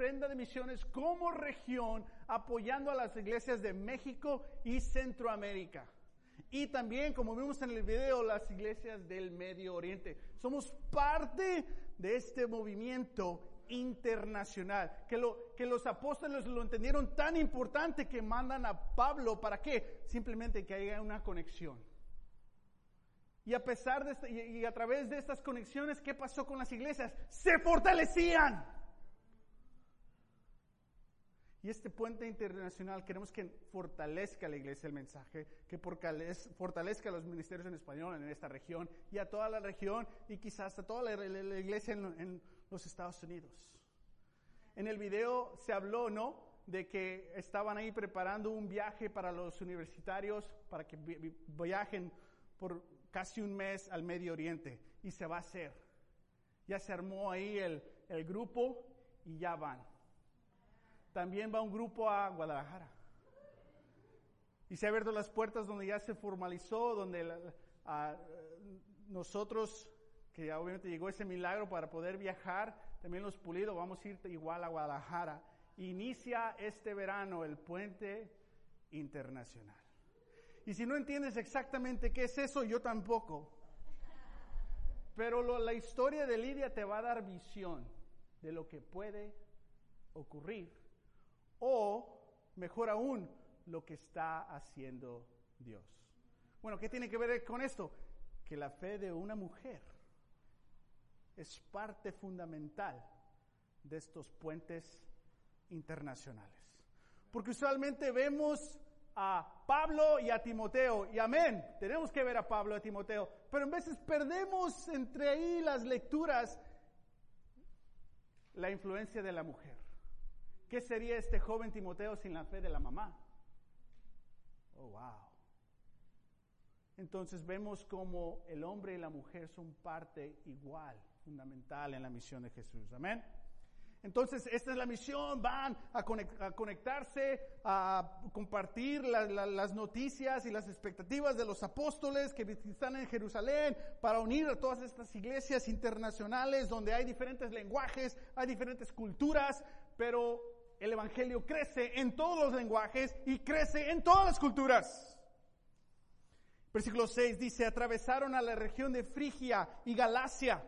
ofrenda de misiones como región, apoyando a las iglesias de México y Centroamérica. Y también, como vimos en el video, las iglesias del Medio Oriente. Somos parte de este movimiento internacional, que, lo, que los apóstoles lo entendieron tan importante que mandan a Pablo, ¿para qué? Simplemente que haya una conexión. Y a pesar de y, a través de estas conexiones, ¿qué pasó con las iglesias? Se fortalecían. Y este puente internacional queremos que fortalezca a la iglesia el mensaje, que fortalezca a los ministerios en español en esta región y a toda la región y quizás a toda la, iglesia en, los Estados Unidos. En el video se habló, ¿no? De que estaban ahí preparando un viaje para los universitarios para que viajen por casi un mes al Medio Oriente y se va a hacer. Ya se armó ahí el grupo y ya van. También va un grupo a Guadalajara. Y se han abierto las puertas donde ya se formalizó, donde nosotros que obviamente llegó ese milagro para poder viajar, también los pulidos, vamos a ir igual a Guadalajara. Inicia este verano el puente internacional. Y si no entiendes exactamente qué es eso, yo tampoco. Pero la historia de Lidia te va a dar visión de lo que puede ocurrir. O, mejor aún, lo que está haciendo Dios. Bueno, ¿qué tiene que ver con esto? Que la fe de una mujer es parte fundamental de estos puentes internacionales. Porque usualmente vemos a Pablo y a Timoteo, y amén, tenemos que ver a Pablo y a Timoteo, pero en veces perdemos entre ahí las lecturas la influencia de la mujer. ¿Qué sería este joven Timoteo sin la fe de la mamá? Oh, wow. Entonces vemos como el hombre y la mujer son parte igual fundamental en la misión de Jesús. Amén. Entonces, esta es la misión, van a, conectarse, a compartir las noticias y las expectativas de los apóstoles que están en Jerusalén para unir a todas estas iglesias internacionales donde hay diferentes lenguajes, hay diferentes culturas, pero el Evangelio crece en todos los lenguajes y crece en todas las culturas. Versículo 6 dice, atravesaron a la región de Frigia y Galacia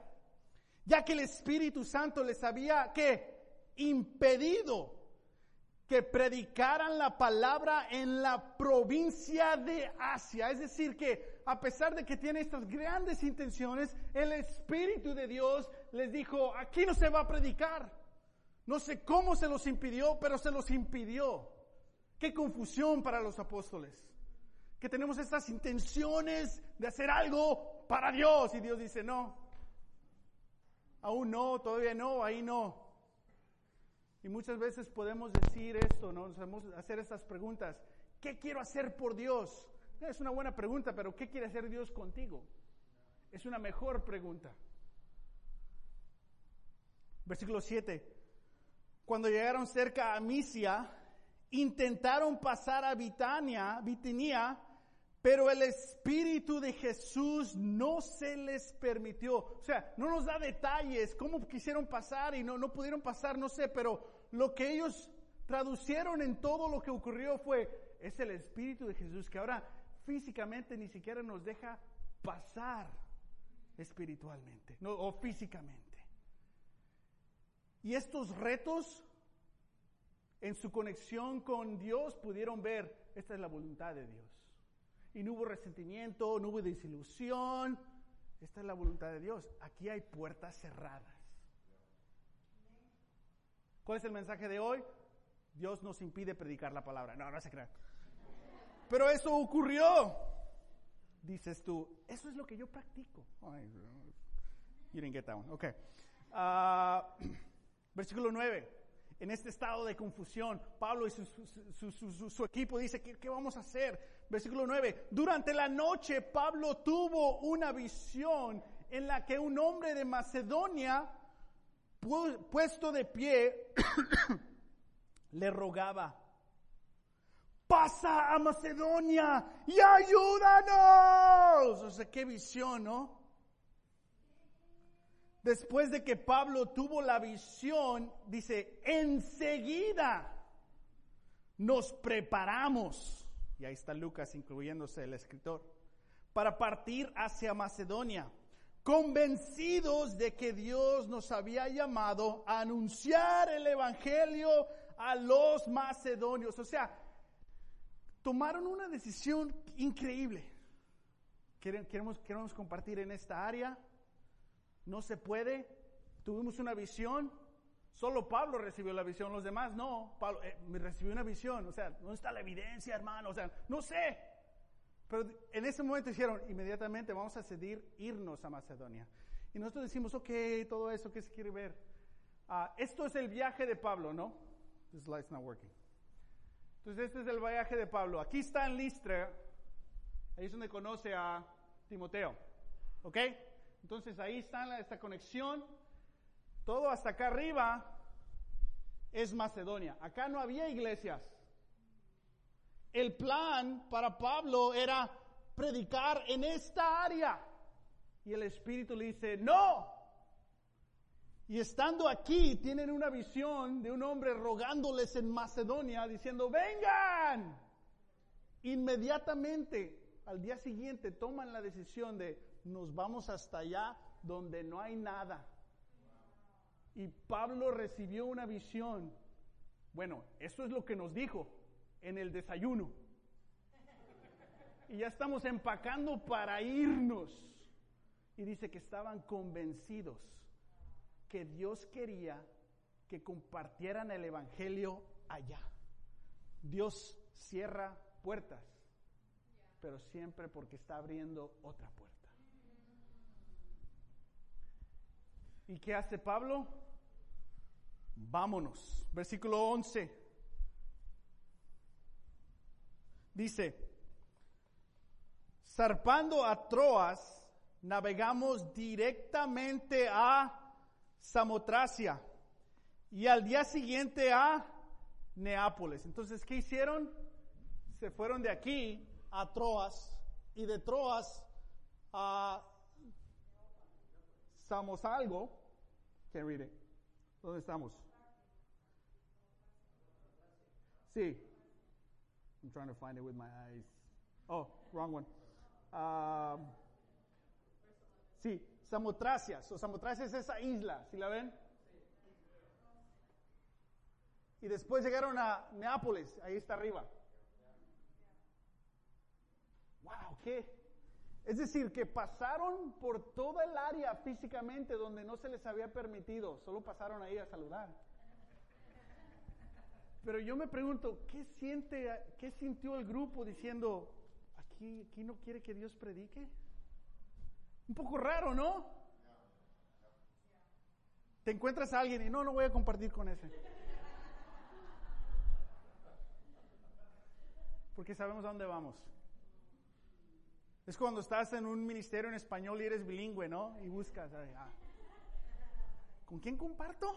ya que el Espíritu Santo les había que impedido que predicaran la palabra en la provincia de Asia. Es decir, que a pesar de que tiene estas grandes intenciones, el Espíritu de Dios les dijo, aquí no se va a predicar. No sé cómo se los impidió, pero se los impidió. Qué confusión para los apóstoles. Que tenemos estas intenciones de hacer algo para Dios y Dios dice, no, aún no, todavía no, ahí no. Y muchas veces podemos decir esto, ¿no? Podemos hacer estas preguntas. ¿Qué quiero hacer por Dios? Es una buena pregunta, pero ¿qué quiere hacer Dios contigo? Es una mejor pregunta. Versículo 7. Cuando llegaron cerca a Misia, intentaron pasar a Bitania, Bitinia, pero el Espíritu de Jesús no se les permitió. O sea, no nos da detalles, cómo quisieron pasar y no, no pudieron pasar, no sé, pero lo que ellos traducieron en todo lo que ocurrió fue, es el Espíritu de Jesús que ahora físicamente ni siquiera nos deja pasar espiritualmente no, o físicamente. Y estos retos en su conexión con Dios pudieron ver, esta es la voluntad de Dios y no hubo resentimiento, no hubo desilusión. Esta es la voluntad de Dios. Aquí hay puertas cerradas. ¿Cuál es el mensaje de hoy? Dios nos impide predicar la palabra. No, no se crean. Pero eso ocurrió. Dices tú, eso es lo que yo practico. you didn't get that one. Okay. Ah, versículo 9 en este estado de confusión. Pablo y su, equipo dice, ¿qué, ¿qué, vamos a hacer? Versículo 9, durante la noche Pablo tuvo una visión en la que un hombre de Macedonia, puesto de pie, le rogaba, pasa a Macedonia y ayúdanos. O sea, qué visión, ¿no? Después de que Pablo tuvo la visión, dice, enseguida nos preparamos, y ahí está Lucas incluyéndose el escritor, para partir hacia Macedonia, convencidos de que Dios nos había llamado a anunciar el Evangelio a los macedonios. O sea, tomaron una decisión increíble. Queremos, queremos compartir en esta área. No se puede. Tuvimos una visión. Solo Pablo recibió la visión, los demás no. Pablo eh, recibió una visión. O sea, ¿dónde está la evidencia, hermano? O sea, no sé. Pero en ese momento dijeron, inmediatamente vamos a decidir irnos a Macedonia. Y nosotros decimos, ok, todo eso, ¿qué se quiere ver? Ah, esto es el viaje de Pablo, ¿no? This light's not working. Entonces, este es el viaje de Pablo. Aquí está en Listra, ahí es donde conoce a Timoteo. ¿Ok? Entonces, ahí está esta conexión. Todo hasta acá arriba es Macedonia. Acá no había iglesias. El plan para Pablo era predicar en esta área. Y el Espíritu le dice, no. Y estando aquí, tienen una visión de un hombre rogándoles en Macedonia, diciendo, vengan. Inmediatamente, al día siguiente, toman la decisión de, nos vamos hasta allá donde no hay nada. Y Pablo recibió una visión. Bueno, eso es lo que nos dijo en el desayuno. Y ya estamos empacando para irnos. Y dice que estaban convencidos que Dios quería que compartieran el Evangelio allá. Dios cierra puertas, pero siempre porque está abriendo otra puerta. ¿Y qué hace Pablo? Vámonos. Versículo 11. Dice, zarpando a Troas, navegamos directamente a Samotracia y al día siguiente a Neápolis. Entonces, ¿qué hicieron? Se fueron de aquí a Troas y de Troas a Samosalgo. Can't read it. ¿Dónde estamos? Sí, I'm trying to find it with my eyes. Oh, wrong one. Um, sí, Samotracia. So, Samotracia es esa isla, ¿sí la ven? Y después llegaron a Neápolis, ahí está arriba. Wow, ¿qué? Es decir, que pasaron por toda el área físicamente donde no se les había permitido, solo pasaron ahí a saludar. Pero yo me pregunto, ¿qué, siente, qué sintió el grupo diciendo, aquí, aquí no quiere que Dios predique? Un poco raro, ¿no? Te encuentras a alguien y no, no voy a compartir con ese. Porque sabemos a dónde vamos. Es cuando estás en un ministerio en español y eres bilingüe, ¿no? Y buscas, ah, ¿con quién comparto?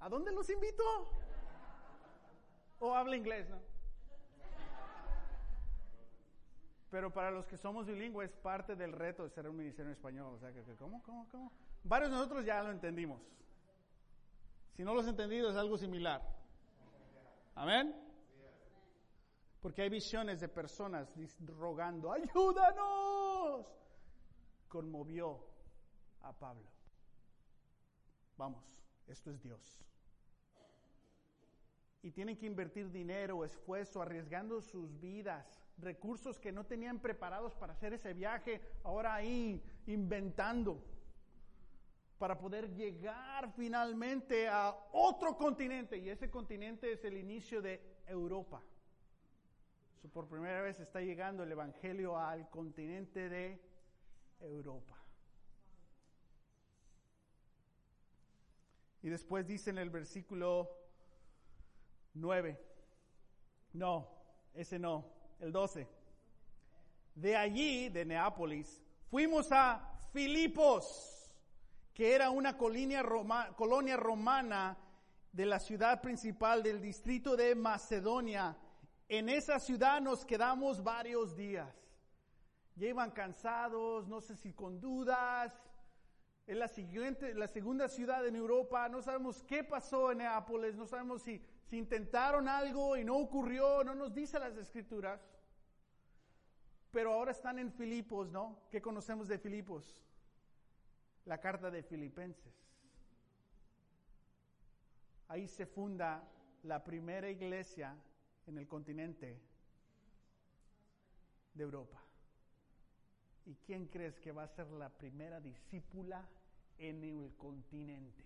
¿A dónde los invito? O habla inglés, ¿no? Pero para los que somos bilingües, parte del reto de ser un ministerio en español. O sea, que, ¿cómo, cómo, cómo? Varios de nosotros ya lo entendimos. Si no lo has entendido, es algo similar. Amén. Porque hay visiones de personas rogando, ayúdanos. Conmovió a Pablo. Vamos, esto es Dios y tienen que invertir dinero, esfuerzo, arriesgando sus vidas, recursos que no tenían preparados para hacer ese viaje, ahora ahí inventando para poder llegar finalmente a otro continente y ese continente es el inicio de Europa. Por primera vez está llegando el Evangelio al continente de Europa. Y después dice en el versículo 9. No, ese no, el 12. De allí, de Neápolis, fuimos a Filipos, que era una colonia, colonia romana de la ciudad principal del distrito de Macedonia. En esa ciudad nos quedamos varios días. Ya iban cansados, no sé si con dudas, Es la, siguiente, la segunda ciudad en Europa. No sabemos qué pasó en Neápolis. No sabemos si, si intentaron algo y no ocurrió. No nos dice las escrituras. Pero ahora están en Filipos, ¿no? ¿Qué conocemos de Filipos? La carta de Filipenses. Ahí se funda la primera iglesia en el continente de Europa. ¿Y quién crees que va a ser la primera discípula en el continente?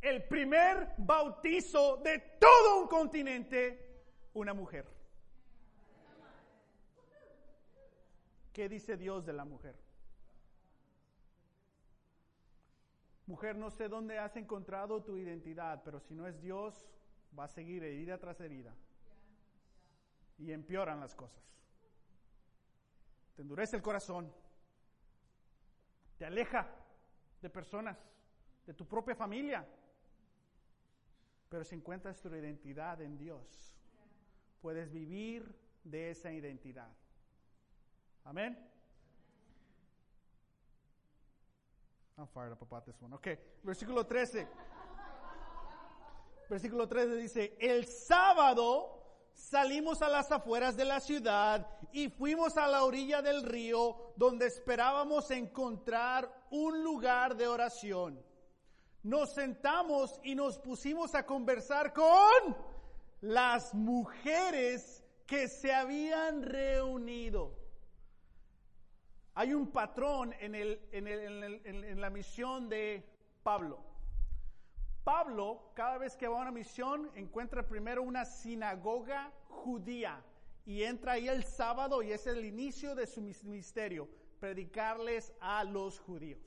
El primer bautizo de todo un continente, una mujer. ¿Qué dice Dios de la mujer? Mujer, no sé dónde has encontrado tu identidad, pero si no es Dios, va a seguir herida tras herida. Y empeoran las cosas te endurece el corazón, te aleja de personas, de tu propia familia. Pero si encuentras tu identidad en Dios, puedes vivir de esa identidad. Amén. I'm fired up about this one. Ok, versículo 13. Versículo 13 dice, el sábado salimos a las afueras de la ciudad y fuimos a la orilla del río donde esperábamos encontrar un lugar de oración. Nos sentamos y nos pusimos a conversar con las mujeres que se habían reunido. Hay un patrón en, en la misión de Pablo. Pablo, cada vez que va a una misión, encuentra primero una sinagoga judía y entra ahí el sábado y es el inicio de su ministerio, predicarles a los judíos.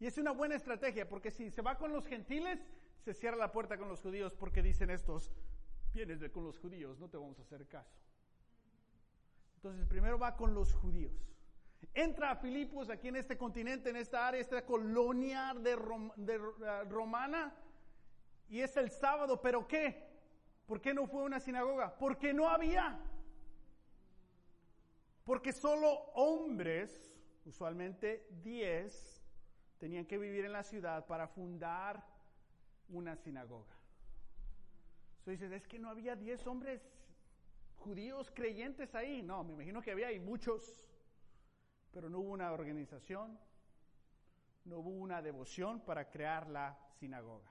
Y es una buena estrategia porque si se va con los gentiles, se cierra la puerta con los judíos porque dicen estos, vienes de con los judíos, no te vamos a hacer caso. Entonces primero va con los judíos. Entra a Filipos aquí en este continente, en esta área, esta colonia de, eh, romana, y es el sábado, pero ¿qué? ¿Por qué no fue una sinagoga? Porque no había. Porque solo hombres, usualmente 10, tenían que vivir en la ciudad para fundar una sinagoga. Entonces dices, es que no había 10 hombres judíos creyentes ahí. No, me imagino que había y muchos pero no hubo una organización, no hubo una devoción para crear la sinagoga.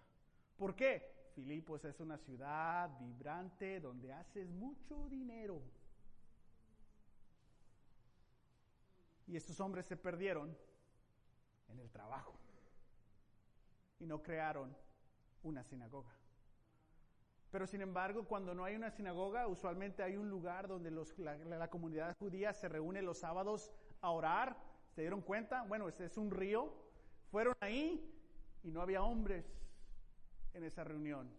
¿Por qué? Filipos es una ciudad vibrante donde haces mucho dinero. Y estos hombres se perdieron en el trabajo y no crearon una sinagoga. Pero sin embargo, cuando no hay una sinagoga, usualmente hay un lugar donde la, la, comunidad judía se reúne los sábados a orar, se dieron cuenta, bueno, este es un río, fueron ahí y no había hombres en esa reunión,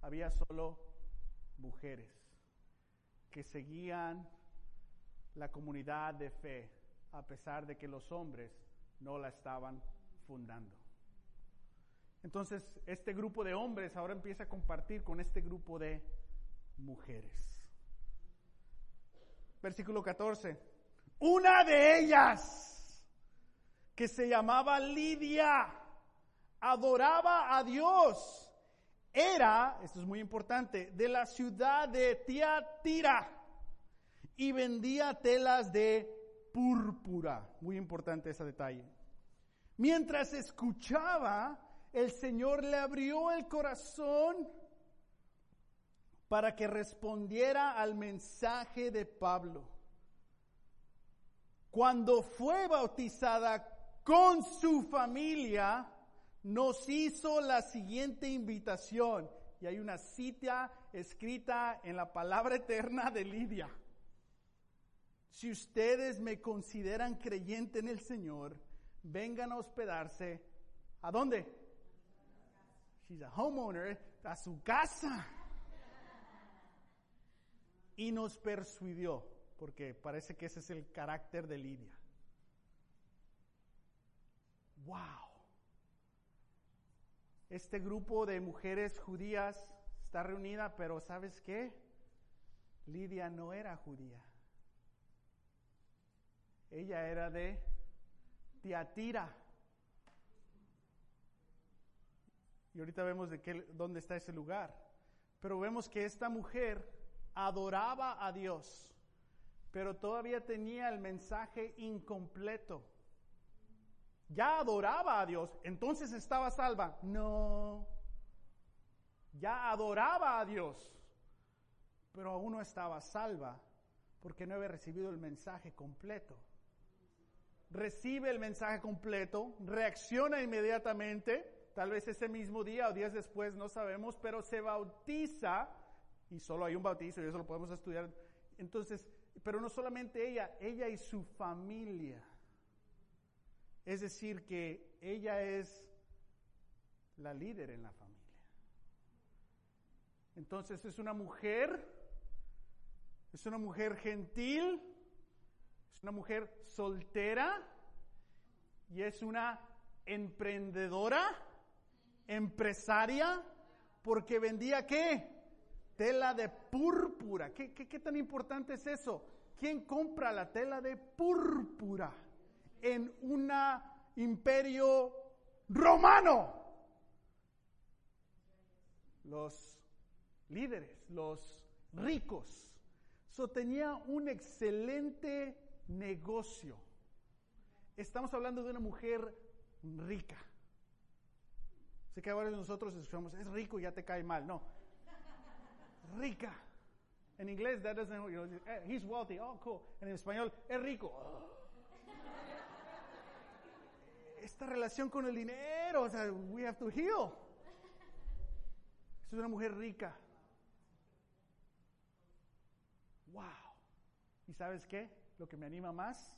había solo mujeres que seguían la comunidad de fe a pesar de que los hombres no la estaban fundando. Entonces, este grupo de hombres ahora empieza a compartir con este grupo de mujeres. Versículo 14. Una de ellas, que se llamaba Lidia, adoraba a Dios. Era, esto es muy importante, de la ciudad de Tiatira y vendía telas de púrpura. Muy importante ese detalle. Mientras escuchaba, el Señor le abrió el corazón para que respondiera al mensaje de Pablo cuando fue bautizada con su familia, nos hizo la siguiente invitación. Y hay una cita escrita en la palabra eterna de Lidia. Si ustedes me consideran creyente en el Señor, vengan a hospedarse. ¿A dónde? She's a homeowner, a su casa. Y nos persuadió porque parece que ese es el carácter de Lidia. ¡Wow! Este grupo de mujeres judías está reunida, pero ¿sabes qué? Lidia no era judía. Ella era de Tiatira. Y ahorita vemos de qué, dónde está ese lugar. Pero vemos que esta mujer adoraba a Dios, pero todavía tenía el mensaje incompleto. Ya adoraba a Dios, entonces estaba salva. No. Ya adoraba a Dios, pero aún no estaba salva porque no había recibido el mensaje completo. Recibe el mensaje completo, reacciona inmediatamente, tal vez ese mismo día o días después, no sabemos, pero se bautiza, y solo hay un bautizo y eso lo podemos estudiar. Entonces, pero no solamente ella, ella y su familia. Es decir, que ella es la líder en la familia. Entonces es una mujer, es una mujer gentil, es una mujer soltera y es una emprendedora, empresaria, porque vendía qué? Tela de púrpura. ¿Qué, tan importante es eso? ¿Quién compra la tela de púrpura en un imperio romano? Los líderes, los ricos. So, tenía un excelente negocio. Estamos hablando de una mujer rica. Sé que ahora nosotros escuchamos, es rico y ya te cae mal. No. Rica. En inglés, that doesn't, you know, eh, he's wealthy. Oh, cool. En español, es rico. Esta relación con el dinero, o sea, we have to heal. Es una mujer rica. Wow. ¿Y sabes qué? Lo que me anima más,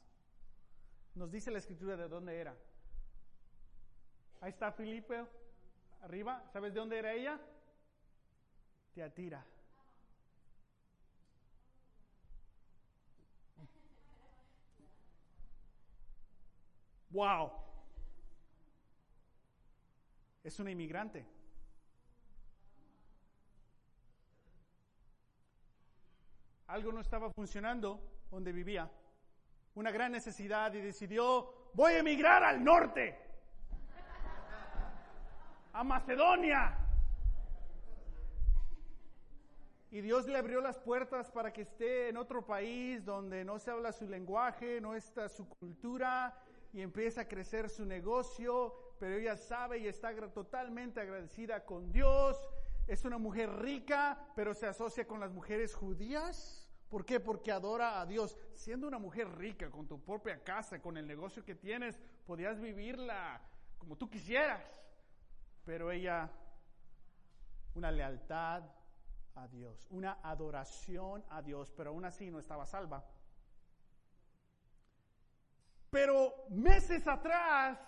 nos dice la escritura de dónde era. Ahí está Felipe, arriba. ¿Sabes de dónde era ella? Teatira. Wow. Es una inmigrante. algo no estaba funcionando donde vivía, una gran necesidad y decidió, voy a emigrar al norte, a Macedonia. Y Dios le abrió las puertas para que esté en otro país donde no se habla su lenguaje, no está su cultura y empieza a crecer su negocio, pero ella sabe y está totalmente agradecida con Dios. Es una mujer rica, pero se asocia con las mujeres judías. ¿Por qué? Porque adora a Dios. Siendo una mujer rica, con tu propia casa, con el negocio que tienes, podías vivirla como tú quisieras. Pero ella, una lealtad a Dios, una adoración a Dios, pero aún así no estaba salva. Pero meses atrás,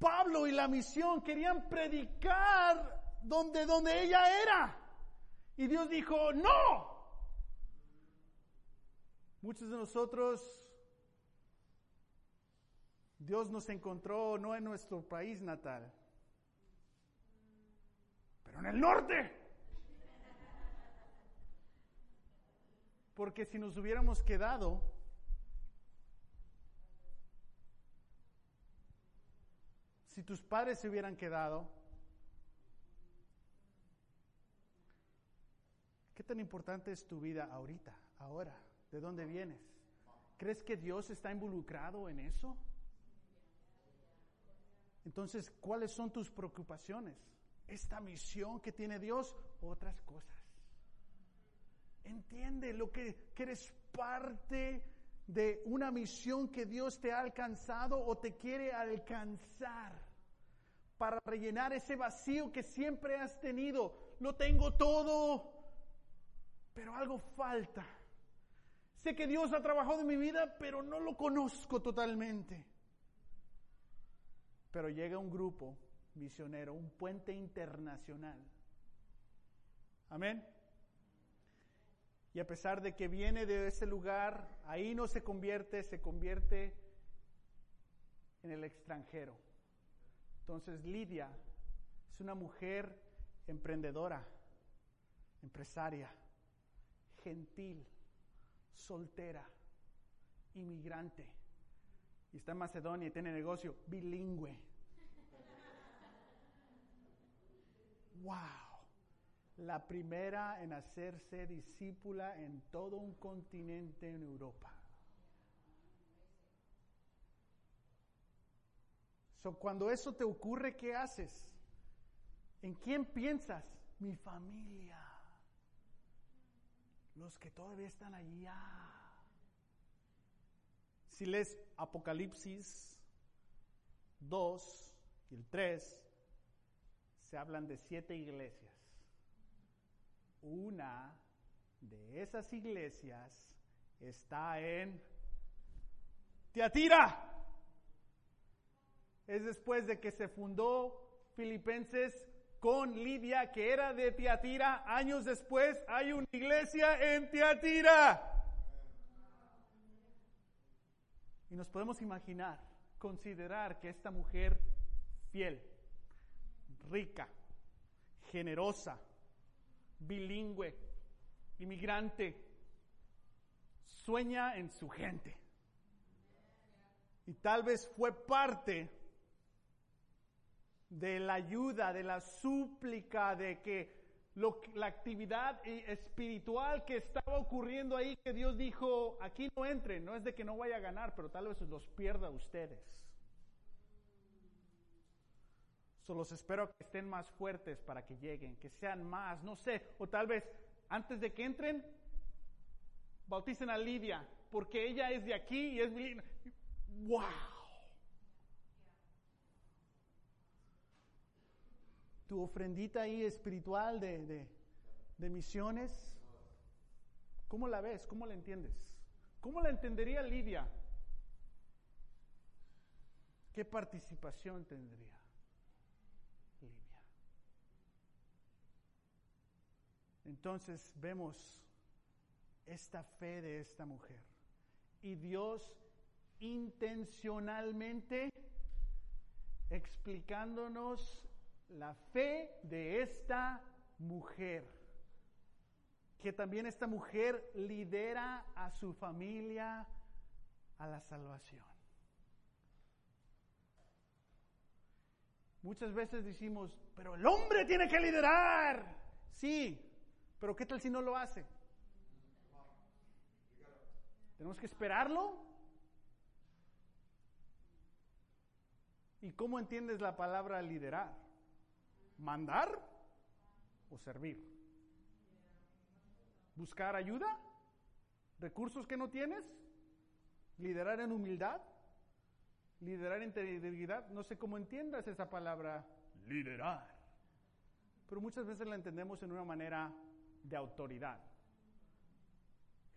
Pablo y la misión querían predicar donde, donde ella era. Y Dios dijo, no, Muchos de nosotros, Dios nos encontró no en nuestro país natal, pero en el norte. Porque si nos hubiéramos quedado, si tus padres se hubieran quedado, ¿qué tan importante es tu vida ahorita, ahora? ¿De dónde vienes? ¿Crees que Dios está involucrado en eso? Entonces, ¿cuáles son tus preocupaciones? ¿Esta misión que tiene Dios otras cosas? Entiende lo que, que eres parte de una misión que Dios te ha alcanzado o te quiere alcanzar para rellenar ese vacío que siempre has tenido. Lo tengo todo, pero algo falta. Sé que Dios ha trabajado en mi vida, pero no lo conozco totalmente. Pero llega un grupo misionero, un puente internacional. Amén. Y a pesar de que viene de ese lugar, ahí no se convierte, se convierte en el extranjero. Entonces Lidia es una mujer emprendedora, empresaria, gentil soltera, inmigrante, y está en Macedonia y tiene negocio, bilingüe. ¡Wow! La primera en hacerse discípula en todo un continente en Europa. So, cuando eso te ocurre, ¿qué haces? ¿En quién piensas? Mi familia. Los que todavía están allá. Si lees Apocalipsis 2 y el 3, se hablan de siete iglesias. Una de esas iglesias está en Teatira. Es después de que se fundó Filipenses con Lidia, que era de Teatira. Años después hay una iglesia en Teatira. Y nos podemos imaginar, considerar que esta mujer fiel, rica, generosa, bilingüe, inmigrante, sueña en su gente. Y tal vez fue parte de la ayuda, de la súplica, de que lo, la actividad espiritual que estaba ocurriendo ahí, que Dios dijo, aquí no entren, no es de que no vaya a ganar, pero tal vez los pierda ustedes. Solo espero que estén más fuertes para que lleguen, que sean más, no sé, o tal vez antes de que entren, bauticen a Lidia, porque ella es de aquí y es ¡Wow! Tu ofrendita ahí espiritual de, de, de misiones, ¿cómo la ves? ¿Cómo la entiendes? ¿Cómo la entendería Lidia? ¿Qué participación tendría? Entonces vemos esta fe de esta mujer. Y Dios intencionalmente explicándonos la fe de esta mujer. Que también esta mujer lidera a su familia a la salvación. Muchas veces decimos, pero el hombre tiene que liderar. Sí, pero ¿qué tal si no lo hace? ¿Tenemos que esperarlo? ¿Y cómo entiendes la palabra liderar? ¿Mandar o servir? ¿Buscar ayuda? ¿Recursos que no tienes? ¿Liderar en humildad? ¿Liderar en integridad? No sé cómo entiendas esa palabra liderar. Pero muchas veces la entendemos en una manera de autoridad.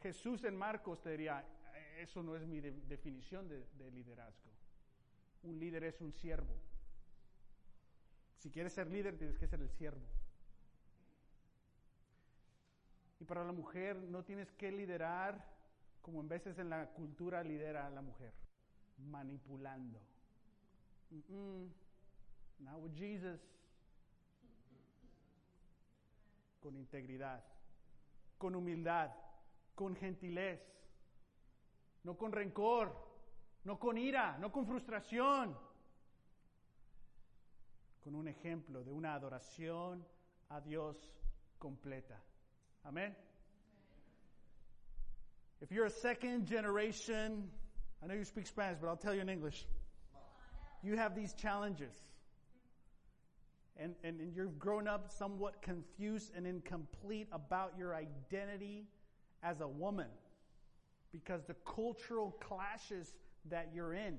Jesús en Marcos te diría, eso no es mi definición de, de liderazgo. Un líder es un siervo. Si quieres ser líder, tienes que ser el siervo. Y para la mujer no tienes que liderar como en veces en la cultura lidera a la mujer, manipulando. Mm -mm. Not with Jesus con integridad, con humildad, con gentilez, no con rencor, no con ira, no con frustración, con un ejemplo de una adoración a Dios completa. Amén. If you're a second generation, I know you speak Spanish, but I'll tell you in English. You have these challenges and, and, and you've grown up somewhat confused and incomplete about your identity as a woman because the cultural clashes that you're in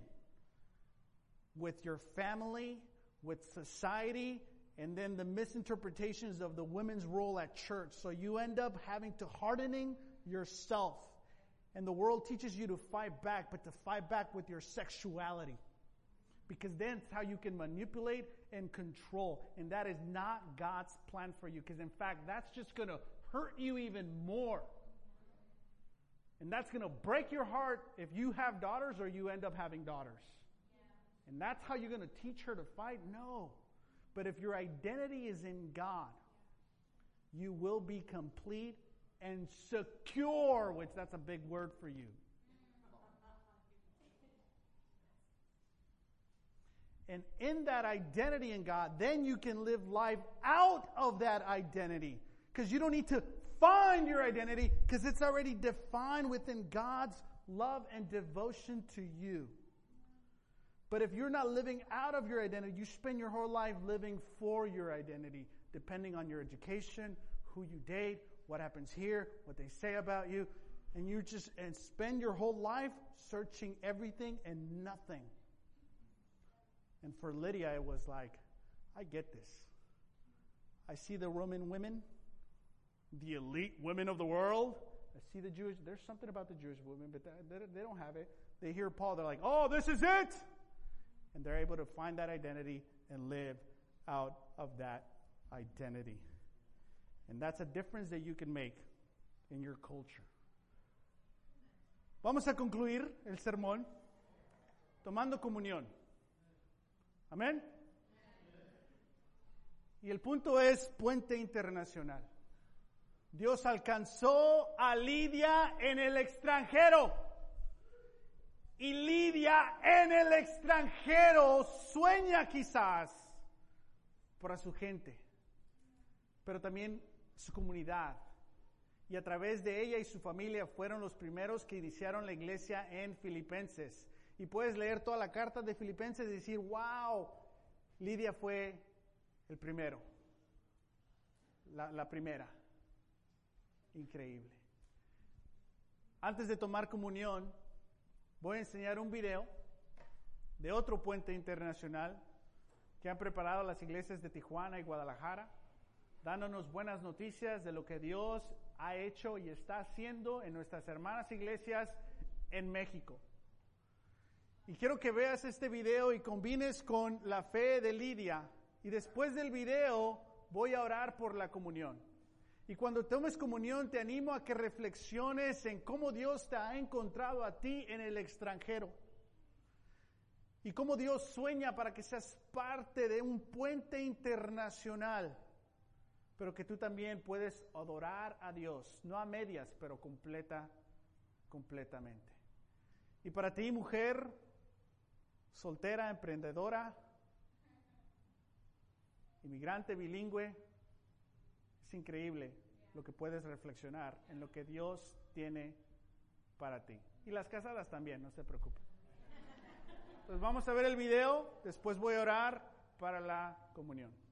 with your family, with society, and then the misinterpretations of the women's role at church. So you end up having to hardening yourself. And the world teaches you to fight back, but to fight back with your sexuality. Because then it's how you can manipulate and control. And that is not God's plan for you. Because in fact, that's just going to hurt you even more. And that's going to break your heart if you have daughters or you end up having daughters. Yeah. And that's how you're going to teach her to fight? No. But if your identity is in God, you will be complete and secure, which that's a big word for you. And in that identity in God, then you can live life out of that identity. Because you don't need to find your identity because it's already defined within God's love and devotion to you. But if you're not living out of your identity, you spend your whole life living for your identity, depending on your education, who you date, what happens here, what they say about you, and you just and spend your whole life searching everything and nothing. And for Lydia, it was like, I get this. I see the Roman women, the elite women of the world. I see the Jewish, there's something about the Jewish women, but they, don't have it. They hear Paul, they're like, oh, this is it! And they're able to find that identity and live out of that identity. And that's a difference that you can make in your culture. Vamos a concluir el sermón tomando comunión. Amén. Y el punto es puente internacional. Dios alcanzó a Lidia en el extranjero. Y Lidia en el extranjero sueña quizás para su gente, pero también su comunidad. Y a través de ella y su familia fueron los primeros que iniciaron la iglesia en Filipenses. Y puedes leer toda la carta de Filipenses y decir, wow, Lidia fue el primero, la, la primera. Increíble. Antes de tomar comunión, voy a enseñar un video de otro puente internacional que han preparado las iglesias de Tijuana y Guadalajara, dándonos buenas noticias de lo que Dios ha hecho y está haciendo en nuestras hermanas iglesias en México. Y quiero que veas este video y combines con la fe de Lidia. Y después del video voy a orar por la comunión. Y cuando tomes comunión te animo a que reflexiones en cómo Dios te ha encontrado a ti en el extranjero. Y cómo Dios sueña para que seas parte de un puente internacional. Pero que tú también puedes adorar a Dios, no a medias, pero completa, completamente. Y para ti, mujer, soltera, emprendedora, inmigrante, bilingüe, es increíble lo que puedes reflexionar en lo que Dios tiene para ti. Y las casadas también, no se preocupen. Entonces vamos a ver el video, después voy a orar para la comunión.